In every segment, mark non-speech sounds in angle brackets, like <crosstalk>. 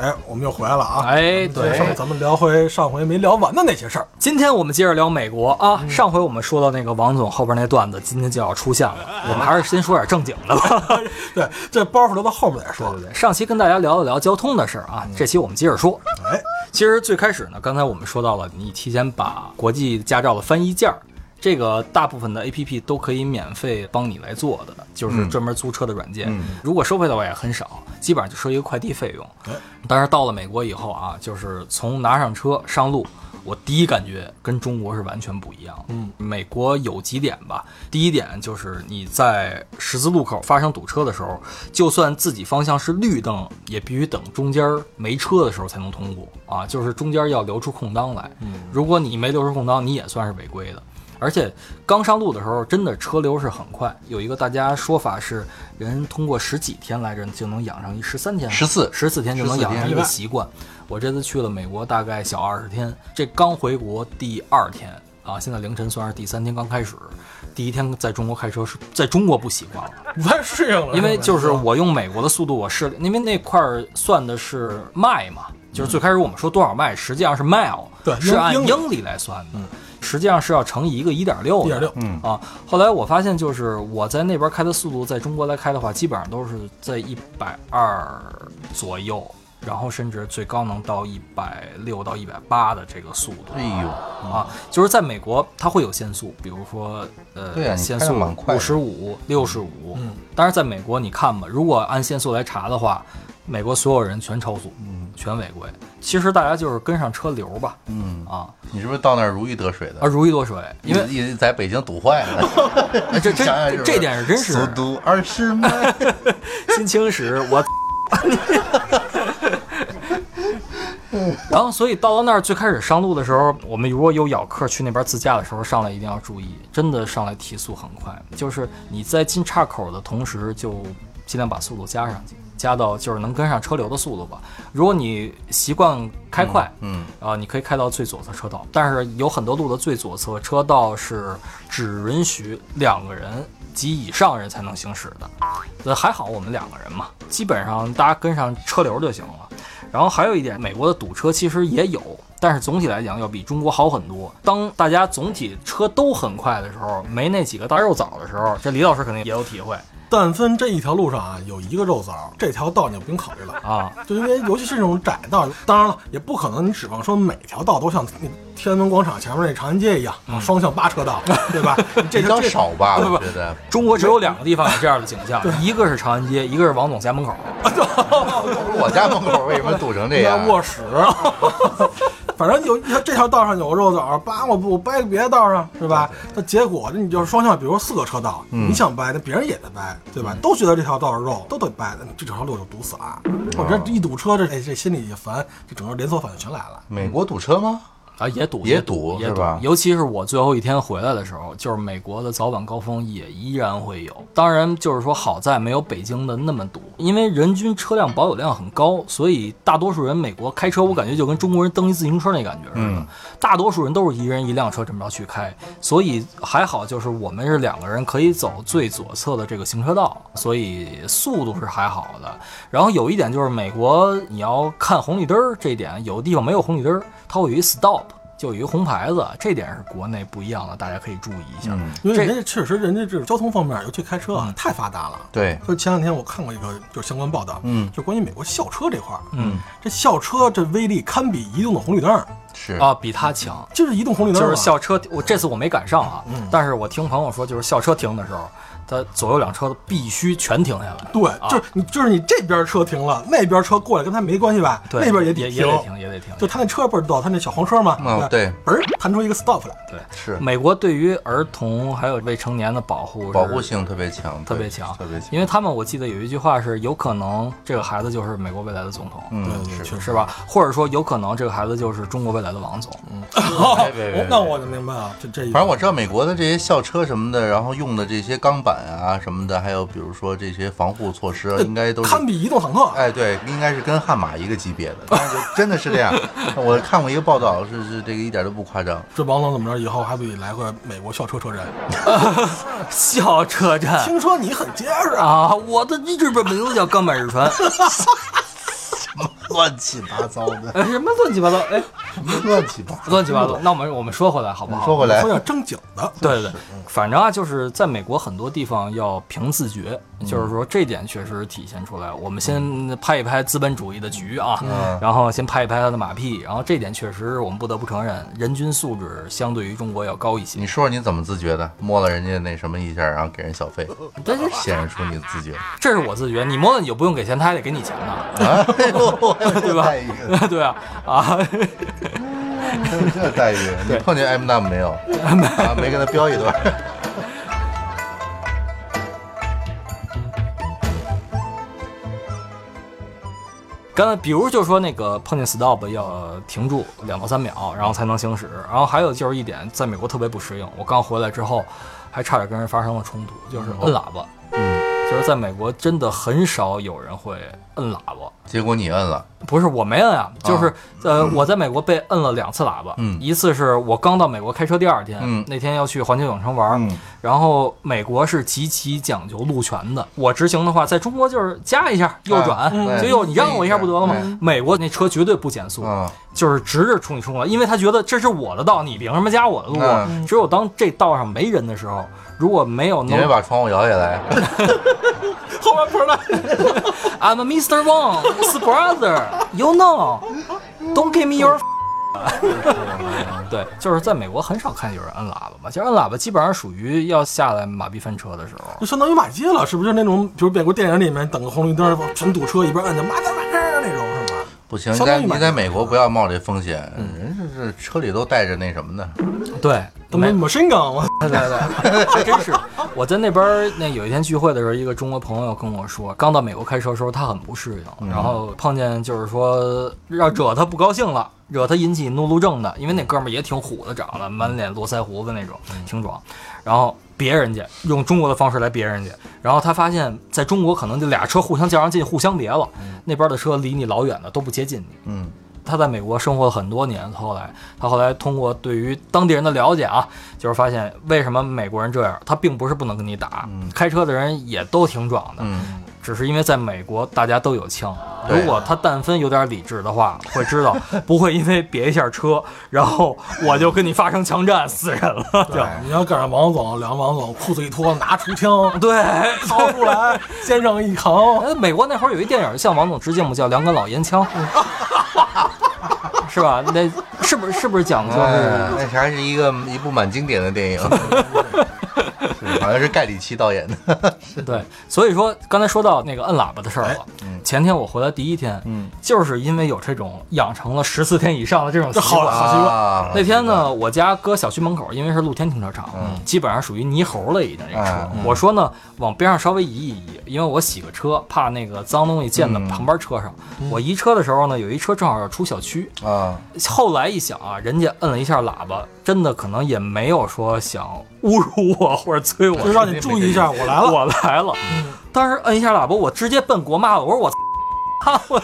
哎，我们又回来了啊！哎，对，咱们聊回上回没聊完的那些事儿。今天我们接着聊美国啊。上回我们说到那个王总后边那段子，今天就要出现了。<laughs> 我们还是先说点正经的吧。<laughs> 对，这包袱留到后面再说。对对，上期跟大家聊了聊交通的事儿啊，这期我们接着说。哎，其实最开始呢，刚才我们说到了，你提前把国际驾照的翻译件儿。这个大部分的 A P P 都可以免费帮你来做的，就是专门租车的软件。如果收费的话也很少，基本上就收一个快递费用。但是到了美国以后啊，就是从拿上车上路，我第一感觉跟中国是完全不一样。嗯，美国有几点吧，第一点就是你在十字路口发生堵车的时候，就算自己方向是绿灯，也必须等中间没车的时候才能通过啊，就是中间要留出空当来。嗯，如果你没留出空当，你也算是违规的。而且刚上路的时候，真的车流是很快。有一个大家说法是，人通过十几天来着就能养成一十三天，十四十四天就能养成一个习惯。我这次去了美国，大概小二十天，这刚回国第二天啊，现在凌晨算是第三天刚开始。第一天在中国开车是在中国不习惯了，不太适应了。因为就是我用美国的速度，我试，因为那块儿算的是迈嘛，就是最开始我们说多少迈，实际上是 mile，对，是按英里来算的。实际上是要乘以一个一点六，一点六，嗯啊。后来我发现，就是我在那边开的速度，在中国来开的话，基本上都是在一百二左右，然后甚至最高能到一百六到一百八的这个速度。哎呦啊，就是在美国它会有限速，比如说呃，限速五十五、六十五。嗯，但是在美国你看吧，如果按限速来查的话，美国所有人全超速，嗯，全违规。其实大家就是跟上车流吧，嗯啊，你是不是到那儿如鱼得水的？啊，如鱼得水，因为你在北京堵坏了，<laughs> 这这这点是真实。速度二十迈，<laughs> 心情使我。<laughs> 然后，所以到了那儿，最开始上路的时候，我们如果有咬客去那边自驾的时候，上来一定要注意，真的上来提速很快，就是你在进岔口的同时，就尽量把速度加上去。加到就是能跟上车流的速度吧。如果你习惯开快，嗯，啊，你可以开到最左侧车道。但是有很多路的最左侧车道是只允许两个人及以上人才能行驶的。那还好我们两个人嘛，基本上大家跟上车流就行了。然后还有一点，美国的堵车其实也有，但是总体来讲要比中国好很多。当大家总体车都很快的时候，没那几个大肉枣的时候，这李老师肯定也有体会。但分这一条路上啊，有一个肉枣，这条道你就不用考虑了啊。就因为尤其是这种窄道，当然了，也不可能你指望说每条道都像天安门广场前面那长安街一样啊，双向八车道，<laughs> 对吧？这条少吧？不不觉得中国只有两个地方有这样的景象，一个是长安街，一个是王总家门口。<laughs> 我家门口为什么堵成这样？卧室。<laughs> 反正有这条道上有个肉枣，叭我不掰别的道上是吧？那结果你就是双向，比如四个车道，你想掰，那别人也得掰，对吧？都觉得这条道是肉，都得掰，这整条路就堵死了。我这一堵车，这这心里也烦，这整个连锁反应全来了。美国堵车吗？啊，也堵，也堵，也堵？尤其是我最后一天回来的时候，就是美国的早晚高峰也依然会有。当然，就是说好在没有北京的那么堵，因为人均车辆保有量很高，所以大多数人美国开车，我感觉就跟中国人蹬一自行车那感觉似的。大多数人都是一人一辆车这么着去开，所以还好，就是我们是两个人可以走最左侧的这个行车道，所以速度是还好的。然后有一点就是美国你要看红绿灯儿这一点，有的地方没有红绿灯儿，它会有一 stop。就有一个红牌子，这点是国内不一样的，大家可以注意一下。因为人家确实，人家这交通方面，尤其开车啊，太发达了。对，就前两天我看过一个就是相关报道，嗯，就关于美国校车这块儿，嗯，这校车这威力堪比移动的红绿灯，是。啊，比它强。就是移动红绿灯，就是校车，我这次我没赶上啊，但是我听朋友说，就是校车停的时候。它左右两车必须全停下来。对，啊就是你，就是你这边车停了，那边车过来跟他没关系吧？对，那边也也得也得停，也得停。就他那车倍儿逗，他那小黄车嘛，嗯对，嘣儿弹出一个 stop 来，对，是美国对于儿童还有未成年的保护保护性特别强，特别强，特别强。因为他们我记得有一句话是，有可能这个孩子就是美国未来的总统，嗯，是是吧？或者说有可能这个孩子就是中国未来的王总。<laughs> 别别别哦那我就明白了，这这反正我知道美国的这些校车什么的，然后用的这些钢板啊什么的，还有比如说这些防护措施，应该都是堪比移动坦克。哎，对，应该是跟悍马一个级别的，但是就真的是这样。我看过一个报道，是是这个一点都不夸张。这王总怎么着？以后还不得来个美国校车车站？<laughs> 校车站听说你很结实啊！啊，我的日本名字叫钢板日川，<laughs> 乱七八糟的，哎，什么乱七八糟？哎，什么乱七八糟。乱七八糟。那我们我们说回来好不好？说回来说，点正经的，对对对，反正啊，就是在美国很多地方要凭自觉，就是说这点确实体现出来。我们先拍一拍资本主义的局啊，嗯然后先拍一拍他的马屁，然后这点确实我们不得不承认，人均素质相对于中国要高一些你。说说你怎么自觉的？摸了人家那什么一下，然后给人小费，但是显示出你的自觉这是我自觉，你摸了你就不用给钱，他还得给你钱呢，啊！哎呦，<laughs> 对吧待遇，<laughs> 对啊啊，这这待遇，你碰见 M 大没有？啊，没跟他飙一段。<laughs> 刚才比如就说那个碰见 stop 要停住两到三秒，然后才能行驶。然后还有就是一点，在美国特别不适应。我刚回来之后，还差点跟人发生了冲突，就是摁喇叭。嗯，就是在美国真的很少有人会摁喇叭。结果你摁了，不是我没摁啊，就是、呃，我在美国被摁了两次喇叭，嗯。一次是我刚到美国开车第二天，嗯。那天要去环球影城玩，嗯。然后美国是极其讲究路权的，我直行的话，在中国就是加一下右转，嗯。就右你让我一下不得了吗？嗯美国那车绝对不减速，啊，就是直着冲你冲过来，因为他觉得这是我的道，你凭什么加我的路只有当这道上没人的时候，如果没有你没把窗户摇下来？<laughs> 后面不是来，I'm Mr. Wang's brother. You know, don't give me your. <laughs> 对，就是在美国很少看有人摁喇叭吧，就摁喇叭基本上属于要下来马逼翻车的时候。就相当于骂街了，是不是？就那种，比如美国电影里面等个红绿灯，全堵车，一边摁着骂街骂街那种，是吧？不行，你在你在美国不要冒这风险，人这是车里都带着那什么的。对，都没抹身杠，我对对对，还 <laughs> 真是。<laughs> 我在那边儿那有一天聚会的时候，一个中国朋友跟我说，刚到美国开车的时候，他很不适应，然后碰见就是说让惹他不高兴了，惹他引起怒路症的，因为那哥们儿也挺虎的，长得满脸络腮胡子那种，挺壮。然后别人家用中国的方式来别人家，然后他发现在中国可能就俩车互相较上劲，互相别了，那边的车离你老远的都不接近你。嗯，他在美国生活了很多年，后来他后来通过对于当地人的了解啊，就是发现为什么美国人这样，他并不是不能跟你打，开车的人也都挺壮的，嗯只是因为在美国大家都有枪，如果他但分有点理智的话，会知道 <laughs> 不会因为别一下车，然后我就跟你发生枪战死人了，对你要赶上王总，两个王总裤子一脱，拿出枪，<laughs> 对。掏出来，<laughs> 肩上一扛，哎，美国那会儿有一电影向王总致敬嘛，叫《两杆老烟枪》，是吧？那是不是是不是讲究是？哎，那还是一个一部蛮经典的电影，是好像是盖里奇导演的。<laughs> 对，所以说刚才说到那个摁喇叭的事儿了。前天我回来第一天，嗯，就是因为有这种养成了十四天以上的这种习惯。好习惯啊那天呢，我家搁小区门口，因为是露天停车场，嗯基本上属于泥猴了已经这车。嗯嗯我说呢，往边上稍微移一移，因为我洗个车，怕那个脏东西溅到嗯旁边车上。我移车的时候呢，有一车正好要出小区，啊，后来一想啊，人家摁了一下喇叭，真的可能也没有说想侮辱我或者催我，<laughs> 就让你注意一下，我来了。我来了。当时摁一下喇叭，我直接奔国骂了，我说我操，<laughs> 我。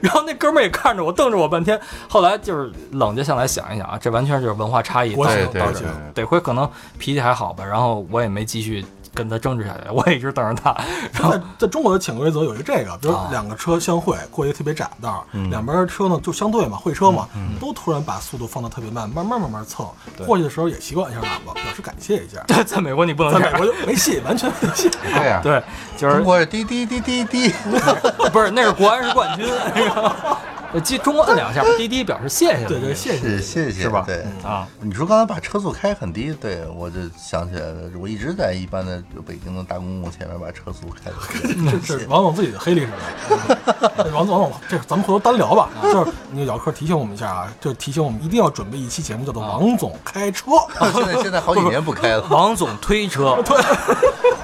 然后那哥们儿也看着我，瞪着我半天。后来就是冷静下来想一想啊，这完全就是文化差异导致的。得亏可能脾气还好吧，然后我也没继续跟他争执下来，<laughs> 我也一直瞪着他。然后在在中国的潜规则有一个这个，比如啊两个车相会过一个特别窄的道，嗯两边车呢就相对嘛，会车嘛，都突然把速度放得特别慢，慢慢慢慢蹭。过去的时候也习惯一下喇叭，表示感谢一下。在美国你不能在美国，就没戏，完全没戏。对呀，对，就是中国是滴滴滴滴滴，不是那是国安是冠军，那个呃，记中国摁两下，滴滴表示谢谢对对，谢谢。谢谢是吧对。啊。你说刚才把车速开很低，对我就想起来了，我一直在一般的北京的大公共前面把车速开的这是王总自己的黑历史。<laughs> 嗯王总，王总，这咱们回头单聊吧。就是那个姚科提醒我们一下啊，就提醒我们一定要准备一期节目，叫做《王总开车》。现在现在好几年不开了。王总推车，<laughs>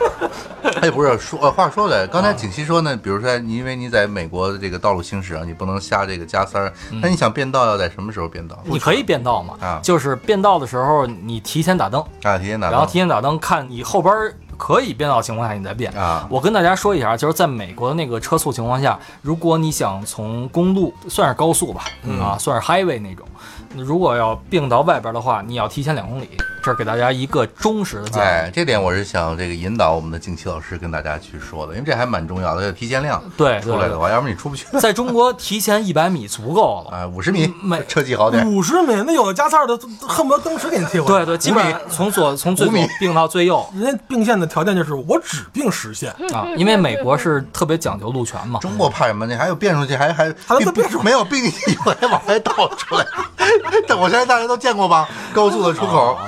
<laughs> 哎，不是说呃，话说来，刚才景熙说呢，比如说你因为你在美国的这个道路行驶啊，你不能瞎这个加塞儿，那你想变道要在什么时候变道？你可以变道嘛？啊就是变道的时候，你提前打灯，啊，提前打灯，然后提前打灯，看你后边可以变道情况下，你再变。啊我跟大家说一下，就是在美国的那个车速情况下，如果你想从公路算是高速吧，啊，算是 highway 那种，如果要并到外边的话，你要提前两公里。这是给大家一个忠实的建议。哎，这点我是想这个引导我们的景琦老师跟大家去说的，因为这还蛮重要的，要提前量对出来的话，要不然你出不去。<laughs> 在中国提前一百米足够了。啊，五十米每车技好点，五十米，那有的加塞儿的恨不得蹬石给你踢回来。对对，基本上从左从最左并到最右人家并线的条件就是我只并实线，啊，因为美国是特别讲究路权嘛。中国怕什么你？还有变出去，还还还能变出来没有并进去以后还往外倒出来。<laughs> 这我相信大家都见过吧？高速的出口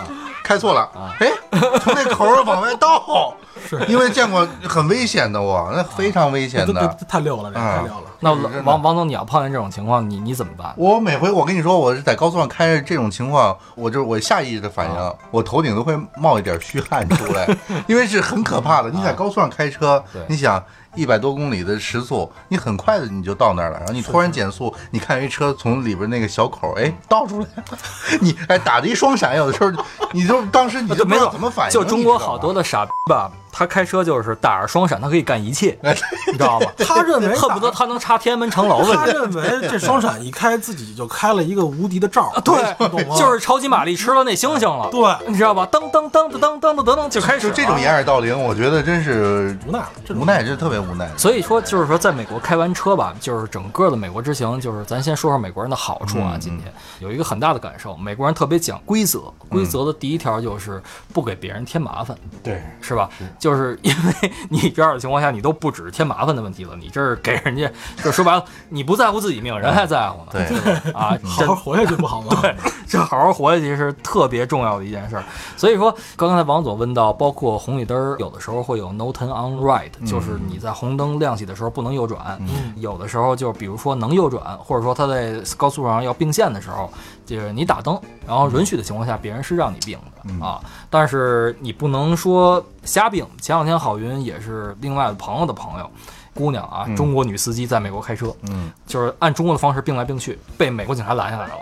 开错了，哎，从那口往外倒，是因为见过很危险的我，那非常危险的。太溜了，太溜了。那王王总，你要碰见这种情况，你你怎么办？我每回我跟你说，我是在高速上开着这种情况，我就我下意识的反应，啊我头顶都会冒一点虚汗出来，<laughs> 因为是很可怕的。你在高速上开车你想一百多公里的时速，你很快的你就到那儿了，然后你突然减速，你看一车从里边那个小口哎倒出来了，<laughs> 你哎打着一双闪，有的时候你就当时你就没有，怎么反应。就中国好多的傻逼吧，他开车就是打着双闪，他可以干一切，哎你知道吗？他认为恨不得他能插天安门城楼他。认为这双闪 <laughs> 一开，自己就开了一个无敌的罩儿。对懂吗？就是超级玛丽吃了那星星了，对你知道吧？噔噔噔噔噔噔噔噔就开始就这种掩耳盗铃，我觉得真是无奈，无奈，是特别无奈。所以说，就是说，在美国开完车吧，就是整个的美国之行，就是咱先说说美国人的好处啊。嗯今天有一个很大的感受，美国人特别讲规则，规则的第一条就是不给别人添麻烦，对，是吧？就是因为你这样的情况下，你都不止添麻烦的问题了，你这是给人家，就说白了，你不在乎自己命，人还在乎呢。对啊，<laughs> 好好活下去不好吗？<laughs> 对，这好好活下去是特别重要的一件事儿。所以说，刚才王总问到，包括红绿灯儿，有的时候会有 no turn on right，就是你在红灯亮起的时候不能右转；有的时候就比如说能右转，或者说他在高速上要并线的时候，就是你打灯，然后允许的情况下，别人是让你并的啊，但是你不能说瞎并。前两天郝云也是另外的朋友的朋友。姑娘啊，中国女司机在美国开车，嗯，就是按中国的方式并来并去，被美国警察拦下来了。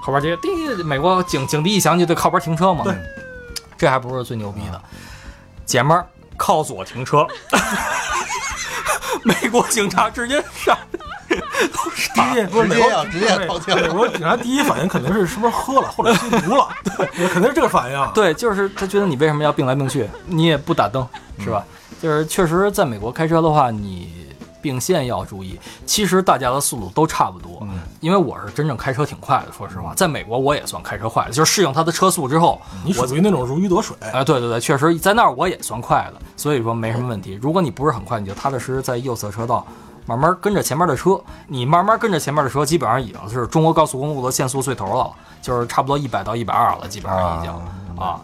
后边这个滴，美国警警笛一响，就得靠边停车嘛。对，这还不是最牛逼的，姐们儿靠左停车，<laughs> 美国警察直接上，<laughs> 第一不是美国直接要直接对掏枪美国警察第一反应肯定是是不是喝了或者吸毒了，<laughs> 对，肯定是这个反应。对，就是他觉得你为什么要并来并去，你也不打灯，是吧？就是确实在美国开车的话，你。并线要注意，其实大家的速度都差不多，因为我是真正开车挺快的，说实话，在美国我也算开车快的，就是适应它的车速之后，你属于那种如鱼得水，哎，对对对，确实在那儿我也算快的，所以说没什么问题。如果你不是很快，你就踏踏实实在右侧车道慢慢跟着前面的车，你慢慢跟着前面的车，基本上已经是中国高速公路的限速最头了，就是差不多一百到一百二了，基本上已经啊。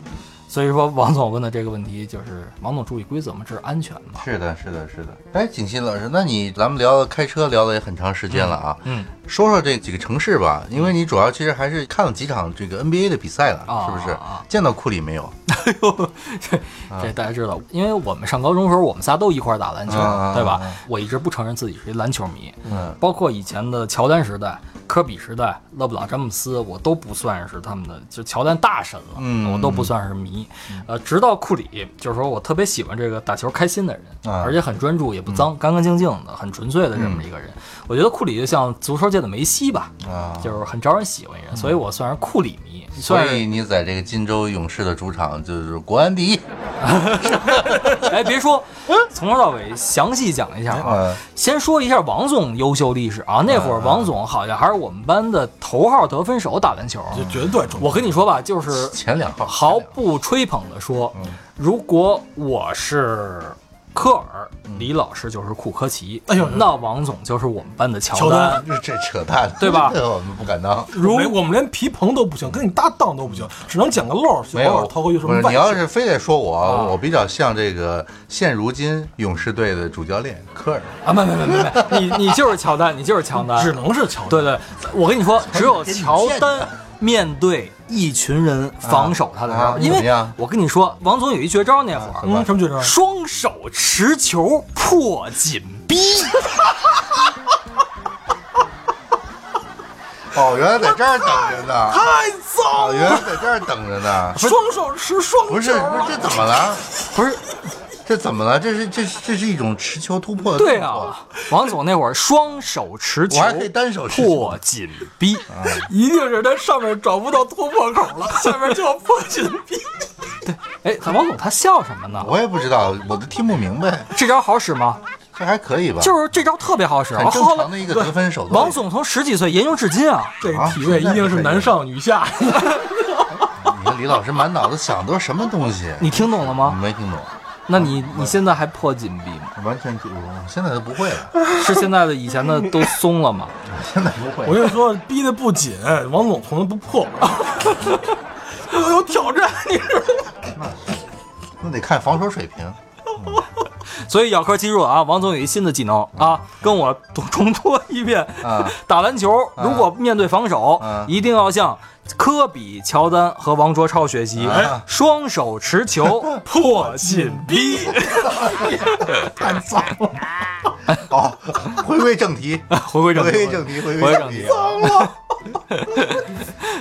所以说，王总问的这个问题就是，王总注意规则嘛，这是安全嘛。是的，是的，是的。哎，景新老师，那你咱们聊开车聊的也很长时间了啊，嗯，说说这几个城市吧，因为你主要其实还是看了几场这个 NBA 的比赛了，啊是不是啊？见到库里没有？<laughs> 哎呦，这这大家知道，因为我们上高中的时候，我们仨都一块打篮球，啊对吧？我一直不承认自己是一篮球迷，嗯，包括以前的乔丹时代、科比时代、勒布朗、詹姆斯，我都不算是他们的，就乔丹大神了，嗯我都不算是迷。呃，直到库里，就是说我特别喜欢这个打球开心的人，啊而且很专注，也不脏，干干净净的，很纯粹的这么一个人。我觉得库里就像足球界的梅西吧，啊，就是很招人喜欢人，所以我算是库里迷，所以你在这个金州勇士的主场就是国安第一。<laughs> 哎，别说，从头到尾详细讲一下先说一下王总优秀历史啊，那会儿王总好像还是我们班的头号得分手，打篮球。就绝对中。我跟你说吧，就是前两号。毫不吹捧的说，如果我是科尔，李老师就是库科奇，哎呦那王总就是我们班的乔乔丹这这扯淡，对吧这 <laughs> 我们不敢当。没我们连皮蓬都不行，跟你搭档都不行，只能捡个漏儿，没有，偶尔掏个什不是么你要是非得说我，啊我比较像这个现如今勇士队的主教练科尔。啊，没没没没没，你你就是乔丹，你就是乔丹，只能是乔丹。对对，我跟你说，只有乔丹面对一群人防守他的时候，啊因为我跟你说，王总有一绝招，那会儿、嗯，什么绝招？双手持球破紧逼，哦，原来在这儿等着呢。太脏哦，原来在这儿等着呢。双手持双不是，不是，这怎么了？不是？这怎么了？这是这是这是一种持球突破的对动作啊，王总那会儿双手持球，我还可以单手持球破紧逼，一定是他上面找不到突破口了，下面就要破紧逼。对哎，王总他笑什么呢？我也不知道，我都听不明白。这招好使吗？这还可以吧？就是这招特别好使，很正常的一个得分手段。王总从十几岁研究至今啊，这个体位一定是男上女下。<laughs> 你看李老师满脑子想的都是什么东西？你听懂了吗？没听懂，那你你现在还破紧逼吗？完全记不住，现在都不会了，是现在的以前的都松了吗？<laughs> 现在不会我。跟你说，逼得不紧，王总从来不破。<laughs> 有有挑战，你知道吗？那得看防守水平。<laughs> 所以咬科记住了啊，王总有一新的技能啊，跟我重重说一遍啊打篮球如果面对防守啊，一定要向科比、乔丹和王卓超学习啊，双手持球 <laughs> 破信逼。太脏了，好 <laughs> <laughs> 回归正题，回归正题，回归正题，回回归正题。<laughs>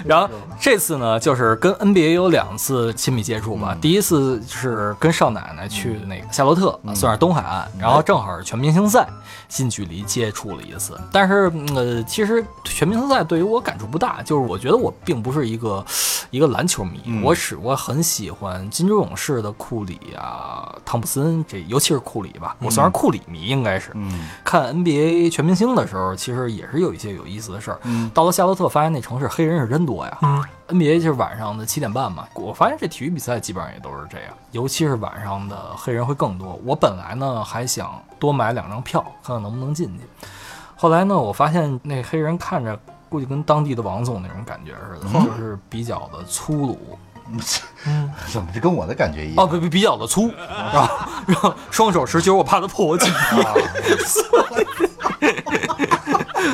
然后这次呢，就是跟 NBA 有两次亲密接触吧。第一次是跟少奶奶去那个夏洛特，算是东海岸，然后正好是全明星赛，近距离接触了一次。但是嗯呃，其实全明星赛对于我感触不大，就是我觉得我并不是一个一个篮球迷，我是我很喜欢金州勇士的库里啊、汤普森这，尤其是库里吧，我算是库里迷，应该是。嗯，看 NBA 全明星的时候，其实也是有一些有意思的事儿。嗯到了夏洛特，发现那城市黑人是真多呀。嗯 NBA 就是晚上的七点半嘛，我发现这体育比赛基本上也都是这样，尤其是晚上的黑人会更多。我本来呢还想多买两张票，看看能不能进去。后来呢，我发现那黑人看着估计跟当地的王总那种感觉似的，就是比较的粗鲁。<laughs> 怎么就跟我的感觉一样？哦，比比比较的粗，<laughs> 然后然后双手持球，我怕他破我紧逼，<laughs>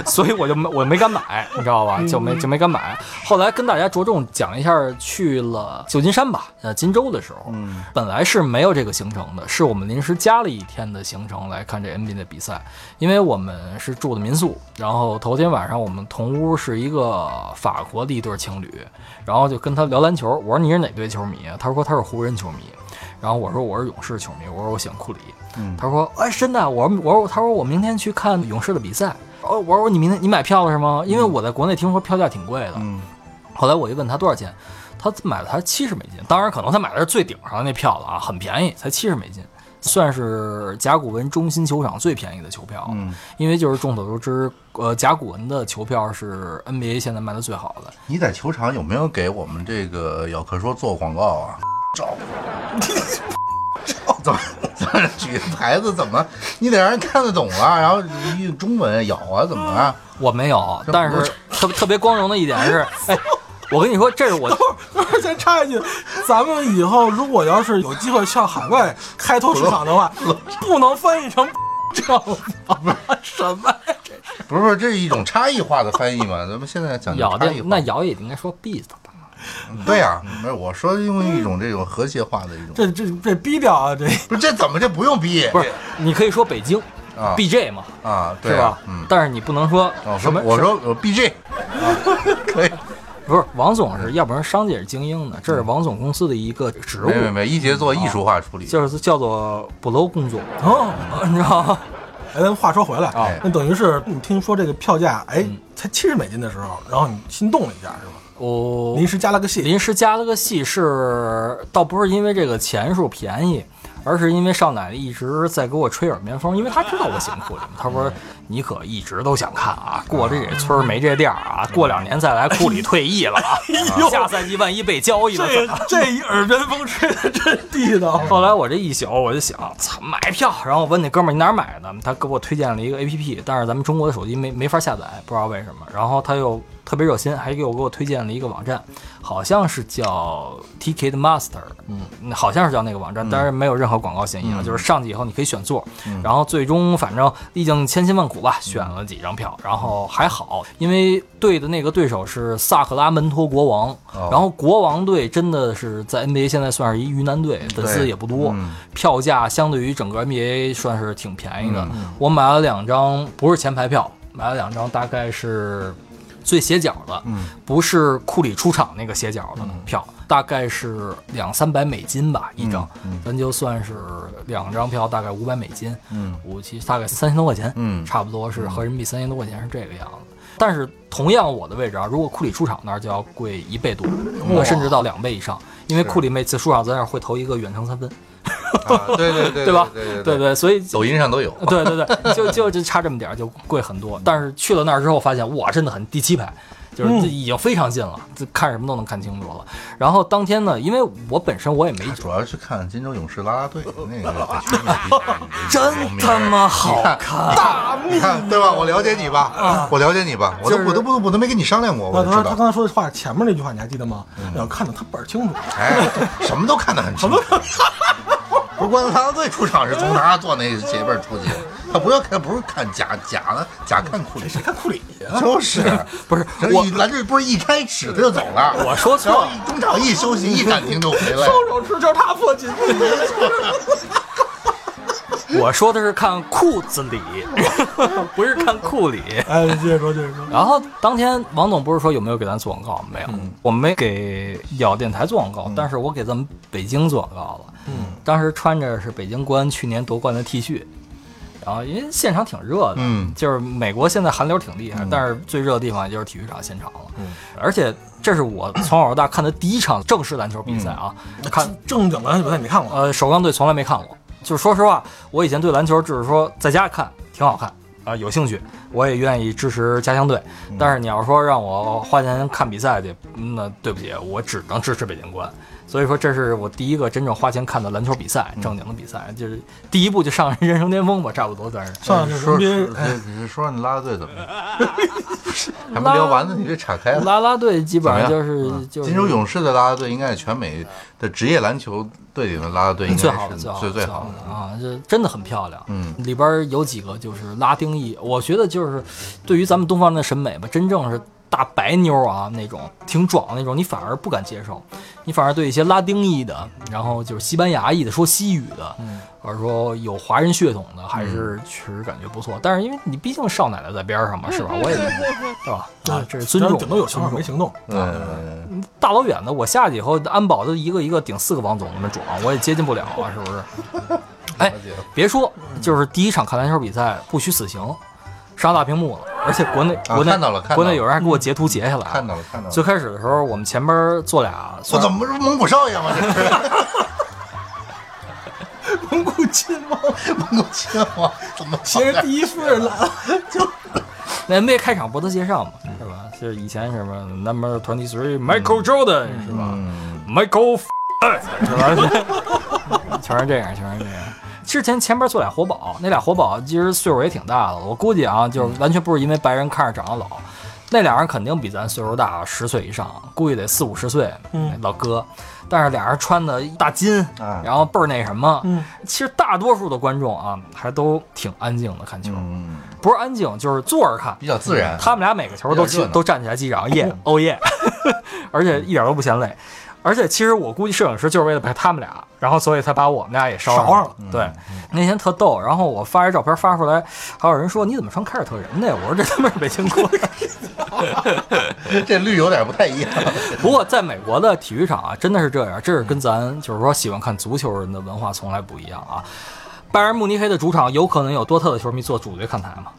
所以我就没我没敢买，你知道吧？就没就没敢买。后来跟大家着重讲一下，去了旧金山吧，呃，金州的时候，嗯本来是没有这个行程的，是我们临时加了一天的行程来看这 NBA 的比赛，因为我们是住的民宿，然后头天晚上我们同屋是一个法国的一对情侣，然后就跟他聊篮球，我说你是哪队球迷啊？他说他是湖人球迷，然后我说我是勇士球迷，我说我喜欢库里，嗯他说哎真的，我说我说他说我明天去看勇士的比赛，哦我说你明天你买票了是吗？因为我在国内听说票价挺贵的，嗯后来我一问他多少钱，他买了才七十美金，当然可能他买的是最顶上的那票了啊，很便宜，才七十美金，算是甲骨文中心球场最便宜的球票了。嗯，因为就是众所周知，呃，甲骨文的球票是 NBA 现在卖的最好的。你在球场有没有给我们这个咬客说做广告啊？<laughs> 照，照怎么 <laughs> 怎么举牌子怎么？你得让人看得懂啊，然后用中文咬啊，怎么啊？我没有，但是特特别光荣的一点是，<laughs> 哎，我跟你说，这是我先插一句，咱们以后如果要是有机会向海外开拓市场的话，<laughs> 不能翻译成这样吧？什么呀？这是不是不是，这是一种差异化的翻译嘛？咱们现在讲咬差异化。的那咬也应该说 beast 吧。<laughs> 对呀、没有我说用一种这种和谐化的一种，这这这逼掉啊！这不是这怎么这不用逼？不是，你可以说北京啊 BJ 嘛，啊，对是吧啊？嗯，但是你不能说哦什么我说我 BJ 啊，<laughs> 可以，不是王总是，要不然商界是精英的，这是王总公司的一个职务没，没没，一节做艺术化处理，就是叫做捕楼工作，哦，你知道吗？哎，咱话说回来啊那等于是你听说这个票价，哎，才七十美金的时候，然后你心动了一下，是吧？我临时加了个戏，临时加了个戏是，倒不是因为这个钱数便宜，而是因为少奶奶一直在给我吹耳边风，因为她知道我喜欢库里嘛。她说你可一直都想看啊。过这村儿没这店儿啊，<laughs> 过两年再来，库里退役了啊，下赛季万一被交易了怎这？这一耳边风吹的真地道。<laughs> 后来我这一宿我就想，操，买票。然后我问那哥们儿你哪儿买的？他给我推荐了一个 A P P，但是咱们中国的手机没没法下载，不知道为什么。然后他又特别热心，还给我给我推荐了一个网站，好像是叫 Ticket Master，嗯，好像是叫那个网站，但是没有任何广告嫌疑啊。就是上去以后你可以选座，然后最终反正历经千辛万苦吧，选了几张票，然后还好，因为对的那个对手是萨克拉门托国王，哦。然后国王队真的是在 NBA 现在算是一鱼腩队，粉丝也不多，嗯。票价相对于整个 NBA 算是挺便宜的。我买了两张，不是前排票，买了两张，大概是最斜角的，嗯。不是库里出场那个斜角的票，大概是两三百美金吧一张，嗯咱就算是两张票，大概五百美金，嗯。五七大概三千多块钱，嗯差不多是合人民币三千多块钱是这个样子。但是同样我的位置啊，如果库里出场那儿就要贵一倍多，呃甚至到两倍以上，因为库里每次出场在那儿会投一个远程三分，啊对对对 <laughs> 对吧？对对对对，所以抖音上都有。对对对，就就就差这么点儿，就贵很多。但是去了那儿之后，发现哇，真的很第七排，就是这已经非常近了，这看什么都能看清楚了。然后当天呢，因为我本身我也没主要是看金州勇士啦啦队那个 <laughs> 真他妈好看，大面对吧？我了解你吧，我了解你吧，我都就是我都不我都没跟你商量过，我知道他。刚才说的话前面那句话你还记得吗？要看的他倍儿清楚。哎，什么都看得很清楚。不是光啦啦队出场是从他坐那前边出去，他不要看不是看假假的假看库里，谁看库里呀？就是 <laughs> 不是这我一篮队不是一开始他就走了，我说错中场一休息一暂停就回来。<laughs> 双手持球踏破锦衣。<laughs> <laughs> 我说的是看裤子里，<laughs> 不是看库里。哎，接着说，接着说。然后当天王总不是说有没有给咱做广告？没有，我没给咬电台做广告，但是我给咱们北京做广告了。嗯，当时穿着是北京国安去年夺冠的 T 恤，然后因为现场挺热的，嗯就是美国现在寒流挺厉害，但是最热的地方也就是体育场现场了。嗯，而且这是我从小到大看的第一场正式篮球比赛啊，看正经篮球比赛你看过？呃，首钢队从来没看过。就说实话，我以前对篮球只是说在家看挺好看啊、有兴趣，我也愿意支持家乡队。但是你要说让我花钱看比赛去，嗯那对不起，我只能支持北京国安。所以说，这是我第一个真正花钱看的篮球比赛，正经的比赛，就是第一步就上人生巅峰吧，差不多算是。说说你是说你拉拉队怎么样？<laughs> 还没聊完呢，你这岔开了。拉拉队基本上就是就是金州勇士的拉拉队应该是全美的职业篮球队里的拉拉队，应该最好的，是最好的，最最好好的啊！这真的很漂亮。嗯，里边有几个就是拉丁裔，我觉得就是对于咱们东方人的审美吧，真正是大白妞啊那种挺壮的那种，你反而不敢接受，你反而对一些拉丁裔的，然后就是西班牙裔的，说西语的，嗯或者说有华人血统的，还是确实感觉不错。但是因为你毕竟少奶奶在边上嘛，是吧？我也是吧？啊，这是尊重，顶多有想法没行动。嗯，大老远的，我下去以后，安保都一个一个顶四个王总那么壮，我也接近不了啊，是不是？哎别说，就是第一场看篮球比赛不虚此行，上大屏幕了，而且国内啊国内看到了看到了国内有人还给我截图截下来。看到了看到了。最开始的时候，我们前边坐俩，我怎么不是蒙古少爷吗？这是 <laughs> 蒙古亲王，蒙古亲王，怎么其实第一夫人来了，<laughs> 就那 NBA 开场不都介绍嘛，是吧？就是以前什么 Number Twenty Three Michael Jordan 是吧嗯，？Michael <laughs> 是吧？全是这样，全是这样。之前前边坐俩活宝，那俩活宝其实岁数也挺大的了，我估计啊，就是完全不是因为白人看着长得老，那俩人肯定比咱岁数大十岁以上，估计得四五十岁，嗯老哥。但是俩人穿的大金，啊然后倍儿那什么，嗯其实大多数的观众啊，还都挺安静的看球，嗯，不是安静就是坐着看。比较自然。他们俩每个球都有点热闹都站起来击掌，耶，<laughs> 哦耶，<laughs> 而且一点都不嫌累。而且其实我估计摄影师就是为了拍他们俩，然后所以才把我们俩也烧上了了。对，那天特逗，然后我发一照片发出来，还有人说你怎么穿凯尔特人的呀？我说这他妈是北京国安。<laughs> 这绿有点不太一样。不过在美国的体育场啊，真的是这样，这是跟咱就是说喜欢看足球人的文化从来不一样啊。拜仁慕尼黑的主场有可能有多特的球迷坐主队看台吗？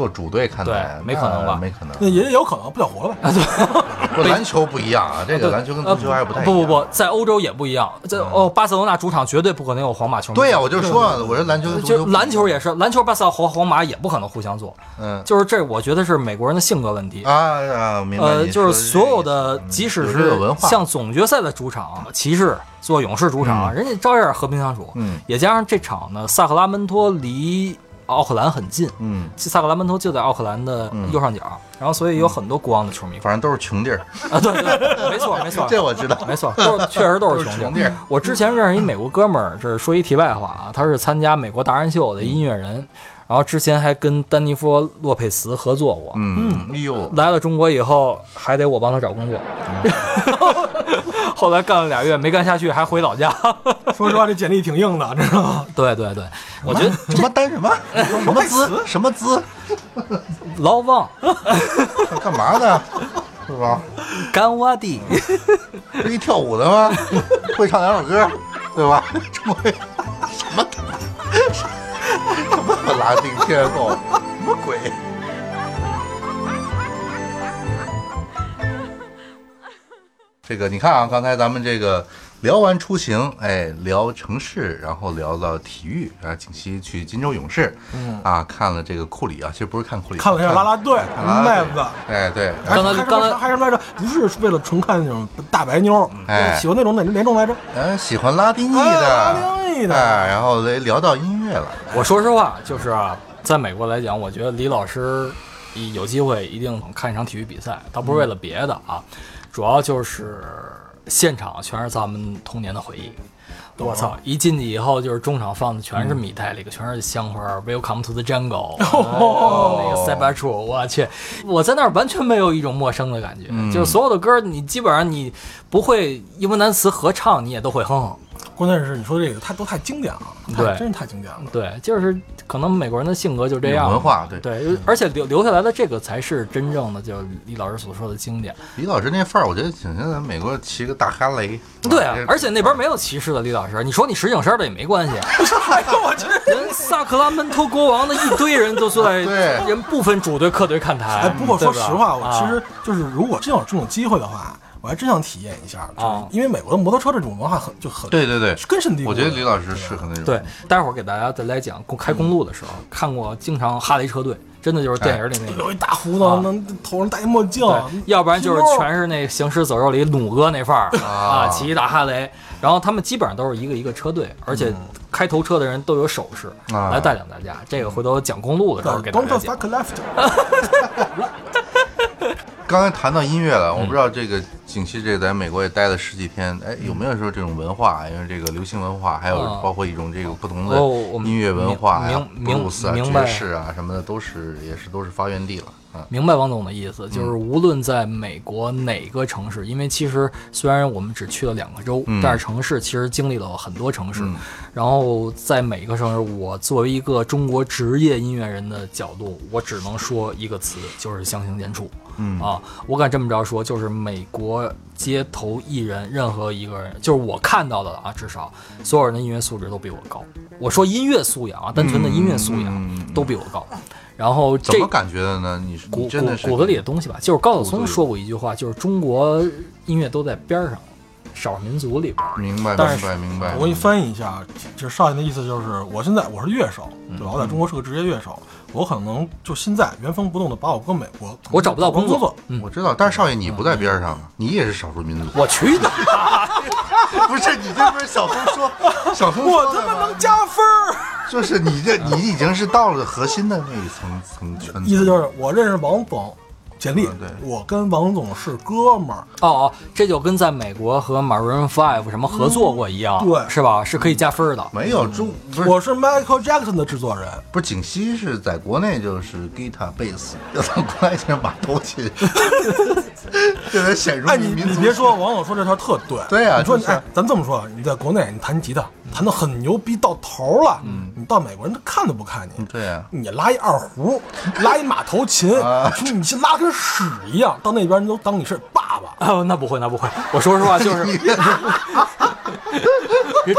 做主队看待，对没可能吧没可能。那也有可能不想活了呗。<laughs> 不，篮球不一样啊，这个篮球跟足球还是不太一样。呃不不不，在欧洲也不一样，在哦巴塞罗那主场绝对不可能有皇马球迷。对呀，我就说啊，我说篮球篮球也是，篮球巴萨和皇马也不可能互相做，嗯就是这我觉得是美国人的性格问题。啊啊，明白呃，就是所有的，即使是像总决赛的主场，骑士做勇士主场，人家照样和平相处。嗯也加上这场呢，萨克拉门托离奥克兰很近，嗯，萨克拉门托就在奥克兰的右上角，然后所以有很多国王的球迷。反正都是穷地儿，啊，对对，没错没错，<laughs> 这我知道。没错，都是确实都是 <laughs> 穷穷地儿。我之前认识一美国哥们儿，这是说一题外话啊，他是参加美国达人秀的音乐人，然后之前还跟丹尼弗·洛佩斯合作过。嗯，哎呦，来了中国以后，还得我帮他找工作，<laughs> 后来干了俩月没干下去，还回老家。<laughs> 说实话，这简历挺硬的，知道吗？对对对，我觉得什么单什么什么资 <laughs> 什么资，老王干嘛的？是吧？干我的，是一跳舞的吗？会唱两首歌，对吧？这么会什么拉丁天后，什么鬼？<laughs> 这个你看啊，刚才咱们这个聊完出行，哎，聊城市，然后聊到体育啊，景熙去金州勇士，嗯。啊，看了这个库里啊，其实不是看库里，看了一下拉拉队妹子，哎对，刚才刚才。还是来着，不是为了纯看那种大白妞，哎。喜欢那种哪哪种来着？嗯，喜欢拉丁裔哎的，拉丁裔的。哎，然后聊聊到音乐了，我说实话，就是啊，在美国来讲，我觉得李老师有机会一定看一场体育比赛，倒不是为了别的啊，主要就是现场全是咱们童年的回忆。我操！一进去以后，就是中场放的全是米泰，里个全是香花，Welcome to the Jungle，<laughs> 哦、那个 e t r u 我去，我在那儿完全没有一种陌生的感觉，就是所有的歌，你基本上你不会英文单词合唱，你也都会哼哼。关键是你说这个太都太经典了，太对真是太经典了。对，就是可能美国人的性格就这样，文化对对，而且留留下来的这个才是真正的，就是李老师所说的经典。李老师那范儿，我觉得挺像咱美国骑个大哈雷。<laughs> 对啊，而且那边没有歧视的，李老师，你说你石景山的也没关系。<laughs> 哎呦我去！人萨克拉门托国王的一堆人都坐在，<laughs> 对人不分主队客队看台。哎，不过说实话，我啊其实就是如果真有这种机会的话，我还真想体验一下，就是啊因为美国的摩托车这种文化很就很对对对，根深蒂固。我觉得李老师适合那种。对，待会儿给大家再来讲公开公路的时候，看过经常哈雷车队，真的就是电影里那个。有一大胡子啊，能头上戴一墨镜，，要不然就是全是那《行尸走肉》里弩哥那范儿啊啊，骑一大哈雷，然后他们基本上都是一个一个车队，而且开头车的人都有手势啊来带领大家。这个回头讲公路的时候给大 Don't 家讲。<laughs> 刚才谈到音乐嗯了，我不知道这个景熙这在美国也待了十几天，哎，有没有说这种文化？因为这个流行文化，还有啊包括一种这个不同的音乐文化呀、布鲁斯啊、爵士啊什么的，都是也是都是发源地了啊。明白王总的意思，就是无论在美国哪个城市，因为其实虽然我们只去了两个州，嗯但是城市其实经历了很多城市。嗯然后在每个城市，我作为一个中国职业音乐人的角度，我只能说一个词，就是相形见绌。嗯啊，我敢这么着说，就是美国街头艺人任何一个人，就是我看到的啊，至少所有人的音乐素质都比我高。我说音乐素养啊，单纯的音乐素养都比我高。然后这怎么感觉的呢？你是真的是骨骨子里的东西吧，就是高晓松说过一句话，就是中国音乐都在边儿上，少数民族里边儿。明白明白明白。我给你翻译一下，就是少爷的意思就是，我现在我是乐手，嗯对吧？我在中国是个职业乐手，我可能就现在原封不动的把我搁美国，我找不到工作工作，嗯我知道，但是少爷你不在边上，你也是少数民族。我去的，<laughs> 不是你这不是小峰说，小峰我他妈能加分儿。<laughs> 就是你这你已经是到了核心的那一层层圈子。意思就是我认识王总，简历嗯对，我跟王总是哥们儿，哦哦，这就跟在美国和 Maroon Five 什么合作过一样，对是吧？是可以加分的。没有中是我是 Michael Jackson 的制作人，不是景熙是在国内就是 guitar bass，，要到国外就是马头琴，这得显出哎，你民族你别说，王总说这套特对。对啊就是你说哎，咱这么说，你在国内你弹吉他弹的很牛逼到头了，嗯，你到美国人他看都不看你。对啊，你拉一二胡，拉一马头琴，啊。你去拉跟屎一样，到那边人都当你是爸爸。哦，那不会，那不会。我说实话，就是 <laughs>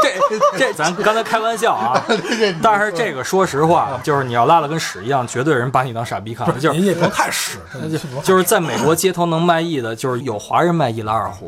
这这咱刚才开玩笑啊，<laughs> 但是这个说实话，就是你要拉的跟屎一样，绝对人把你当傻逼看，就是您也不能 <laughs> 太屎，就是在美国街头能卖艺的，就是有华人卖艺拉二胡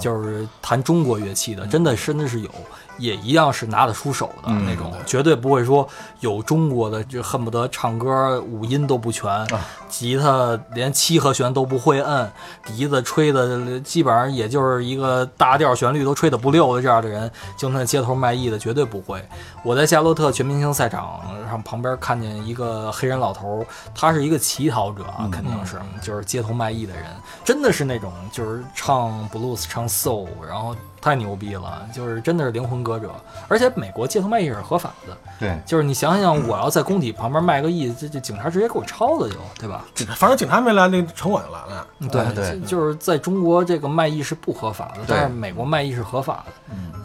就是弹中国乐器的，真的真的是有，也一样是拿得出手的那种，绝对不会说有中国的就恨不得唱歌五音都不全，吉他连七和弦都不会摁，笛子吹的基本上也就是一个大调旋律都吹得不溜的这样的人，就那街头卖艺的绝对不会。我在夏洛特全明星赛场上旁边看见一个黑人老头儿，他是一个乞讨者啊，肯定是就是街头卖艺的人，真的是那种就是唱 blues 唱 soul，然后太牛逼了，就是真的是灵魂歌者。而且美国街头卖艺是合法的，对，就是你想想，我要在工体旁边卖个艺，这这警察直接给我抄了就，对吧？警反正警察没来，那城管就来了。对哎对就就是在中国这个卖艺是不合法的，但是美国卖艺是合法的。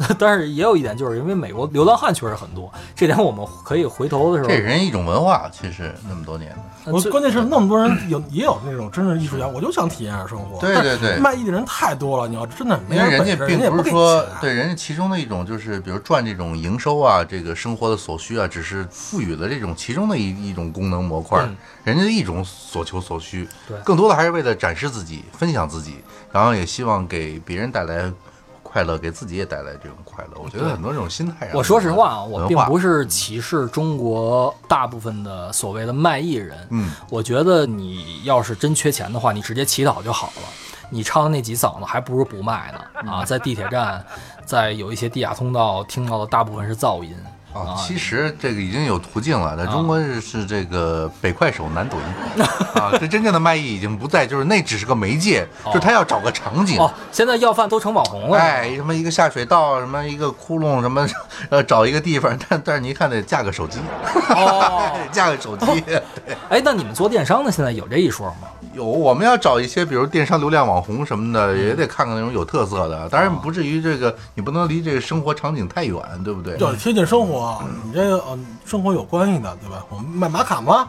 <laughs> 但是也有一点，就是因为美国流浪汉确实很多，这点我们可以回头的时候这是人一种文化，其实那么多年，我关键是那么多人有 <clears throat> 也有那种真正艺术家，我就想体验一下生活。对对对但是卖艺的人太多了，你要真的没人点本事，家并不人家也不是说。对人家其中的一种就是，比如赚这种营收啊，这个生活的所需啊，只是赋予了这种其中的一一种功能模块，嗯人家的一种所求所需。对更多的还是为了展示自己、分享自己，然后也希望给别人带来快乐，给自己也带来这种快乐。我觉得很多这种心态啊，我说实话啊，我并不是歧视中国大部分的所谓的卖艺人。嗯，我觉得你要是真缺钱的话，你直接祈祷就好了。你唱的那几嗓子还不如不卖呢啊！在地铁站，在有一些地下通道听到的大部分是噪音啊，其实这个已经有途径了，在中国是是这个北快手南抖音啊，这真正的卖艺已经不在，就是那只是个媒介，就他要找个场景。哦。现在要饭都成网红了，哎，什么一个下水道，什么一个窟窿，什么呃，找一个地方，但但是你一看得架个手机，哦，<laughs> 架个手机。对，哎，那你们做电商的现在有这一说吗？有我们要找一些，比如电商流量网红什么的，也得看看那种有特色的。当然不至于这个，你不能离这个生活场景太远，对不对？要贴近生活，你这个呃生活有关系的，对吧？我们卖玛卡吗？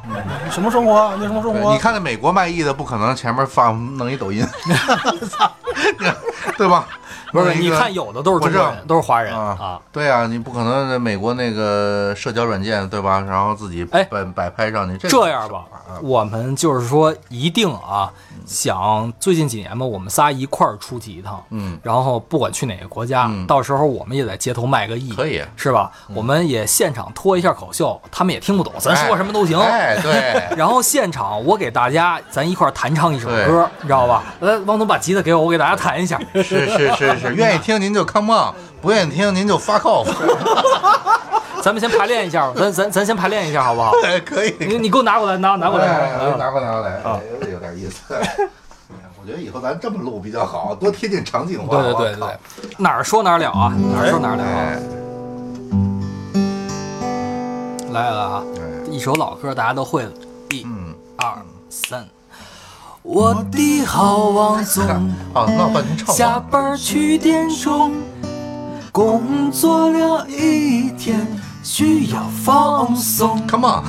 什么生活啊？那什么生活？你看那美国卖艺的，不可能前面放弄一抖音，<laughs> 对吧？不是，你看有的都是中国人，都是华人啊啊。对啊，你不可能在美国那个社交软件，对吧？然后自己哎摆摆拍上去，这这样吧啊，我们就是说一定啊，想最近几年吧，我们仨一块儿出去一趟，嗯，然后不管去哪个国家，嗯到时候我们也在街头卖个艺，可以是吧？我们也现场脱一下口秀，他们也听不懂，咱说什么都行。哎，对，<laughs> 然后现场我给大家，咱一块儿弹唱一首歌，你知道吧？来，王总把吉他给我，我给大家弹一下。是是是是，愿意听您就 come on，不愿意听您就 fuck off，<laughs> 咱们先排练一下，<laughs> 咱咱咱先排练一下好不好？哎可以。你你给我拿过来，拿拿过来。哎拿过来拿过来，哎有有点意思。<laughs> 我觉得以后咱这么录比较好，多贴近场景化。对对对对，哪儿说哪儿了啊，哪儿说哪儿了啊。哎来了啊，哎，一首老歌大家都会了，一、嗯，二、三。我的好王总，<laughs> 下完。班去店中，工作了一天，需要放松。Come on，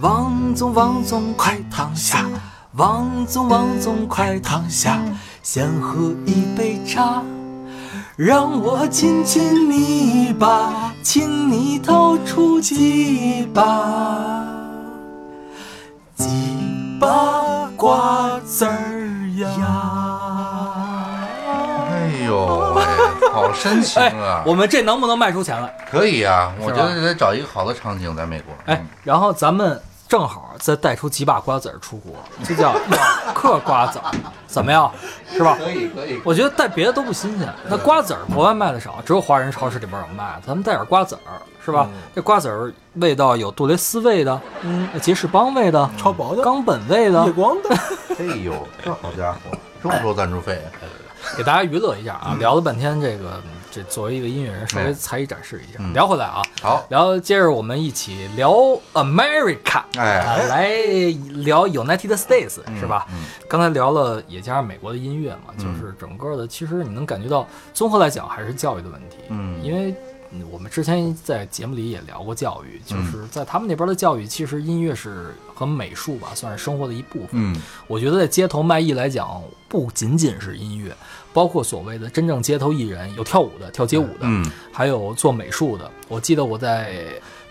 王总，王总，快躺下！王总，王总，快躺下！先喝一杯茶，让我亲亲你吧，请你掏出几把，几把瓜子儿呀！哎呦喂，好深情 <laughs> 哎啊，！我们这能不能卖出钱来？可以啊，我觉得得找一个好的场景，在美国。哎，然后咱们正好再带出几把瓜子儿出国，这叫马克瓜子儿，怎么样？<laughs> 是吧？可以可以，我觉得带别的都不新鲜。那瓜子儿国外卖的少，只有华人超市里边有卖。咱们带点瓜子儿，是吧？这瓜子儿味道有杜蕾斯味的，嗯，杰士邦味的，超薄的冈本味的夜，光的，<laughs> 哎呦，这好家伙，这么多赞助费？给大家娱乐一下啊。聊了半天，这个这作为一个音乐人，稍微才艺展示一下。嗯聊回来啊，好，聊接着我们一起聊 America。哎啊，来聊 United States 是吧？嗯刚才聊了，也加上美国的音乐嘛，就是整个的，其实你能感觉到，综合来讲还是教育的问题。嗯因为嗯我们之前在节目里也聊过教育，嗯就是在他们那边的教育，其实音乐是和美术吧，算是生活的一部分。嗯我觉得在街头卖艺来讲，不仅仅是音乐，包括所谓的真正街头艺人，有跳舞的、跳街舞的，嗯还有做美术的。我记得我在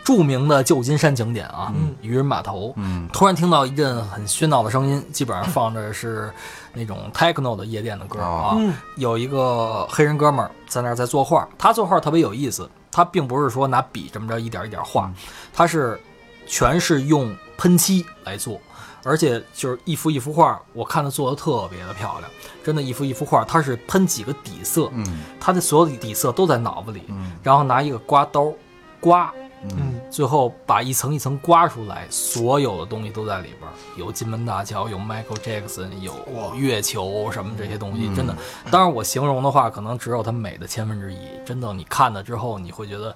著名的旧金山景点啊，渔人码头，嗯。突然听到一阵很喧闹的声音，基本上放着是那种 techno 的夜店的歌啊。嗯有一个黑人哥们儿在那儿在作画，他作画特别有意思，他并不是说拿笔这么着一点一点画，他是全是用喷漆来做。而且就是一幅一幅画，我看他做的特别的漂亮，真的，一幅一幅画，他是喷几个底色，嗯。他的所有的底色都在脑子里，嗯。然后拿一个刮刀刮，嗯，最后把一层一层刮出来，所有的东西都在里边儿，有金门大桥，有 Michael Jackson，有月球什么这些东西，真的。当然我形容的话，可能只有它美的千分之一。真的，你看了之后，你会觉得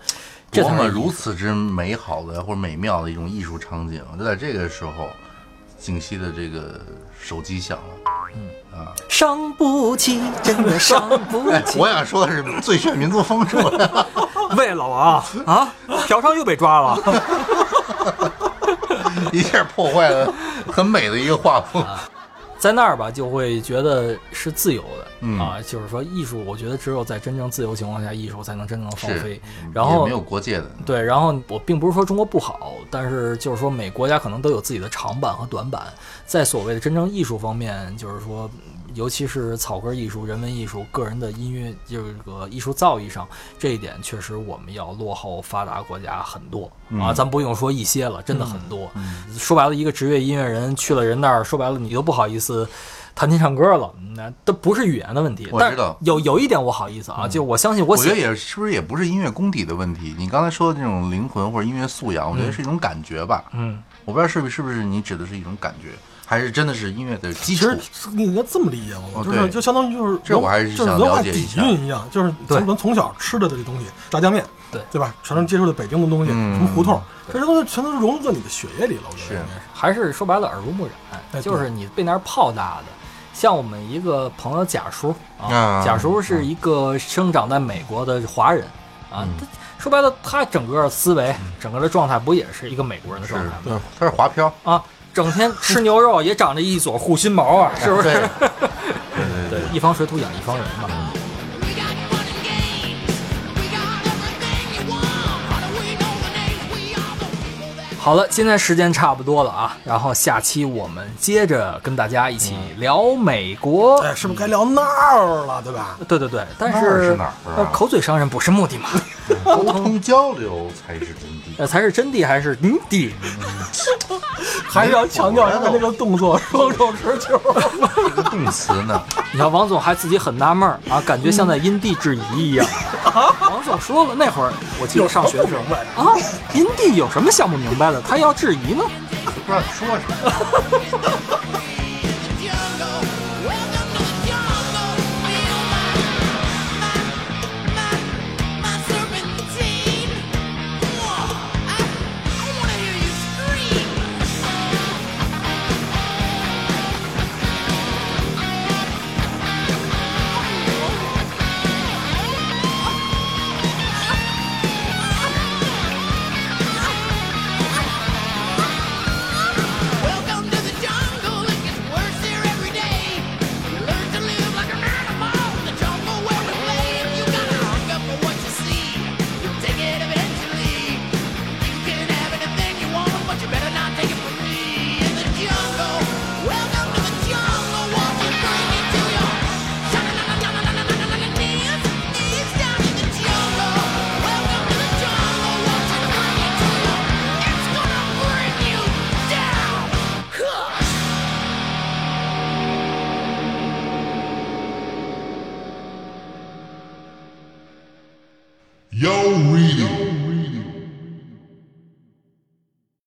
这他妈如此之美好的或者美妙的一种艺术场景。就在这个时候，景熙的这个手机响了。嗯啊伤不起，真的伤不哎，起。我想说的是《最炫民族风》出来了，喂，老王啊，嫖娼又被抓了。<laughs> 一下破坏了很美的一个画风。在那儿吧，就会觉得是自由的、嗯。啊，就是说艺术，我觉得只有在真正自由情况下，艺术才能真正放是飞。然后没有国界的，对，然后我并不是说中国不好，但是就是说每国家可能都有自己的长板和短板，在所谓的真正艺术方面，就是说，尤其是草根艺术、人文艺术、个人的音乐这个艺术造诣上，这一点确实我们要落后发达国家很多啊，咱不用说一些了，真的很多。说白了，一个职业音乐人去了人那儿，说白了你都不好意思。弹琴唱歌了，那都不是语言的问题。但我知道有有一点我好意思啊，就我相信我写我觉得也是不是也不是音乐功底的问题。你刚才说的这种灵魂或者音乐素养，我觉得是一种感觉吧。嗯，我不知道是不是是不是你指的是一种感觉，还是真的是音乐的基础其实？你应该这么理解嘛，哦对就是就相当于就是这我还是想就是文化底了解一下蕴一样，就是对咱们从小吃的这些东西，炸酱面，对对吧？全都接触的北京的东西，嗯什么胡同，这些东西全都是融入在你的血液里了。我觉是得还是说白了耳濡目染，哎就是你被那儿泡大的。像我们一个朋友贾叔啊，啊贾叔是一个生长在美国的华人啊，他说白了，他整个思维、整个的状态不也是一个美国人的状态吗？对他是华漂，啊，整天吃牛肉也长着一撮护心毛啊，是不是？对对对对，<laughs> 一方水土养一方人嘛。好了，现在时间差不多了啊，然后下期我们接着跟大家一起聊美国。哎，是不是该聊那儿了，对吧？对对对，但是口嘴伤人不是目的嘛？沟通交流才是真谛。呃，才是真谛还是嗯谛？<laughs> 还是要强调一下那个动作，双手持球。这个动词呢？你看王总还自己很纳闷儿啊，感觉像在因地制宜一样。王总说了，那会儿我记得上学的时候啊，因地有什么想不明白的？他要质疑呢？不知道你说什么。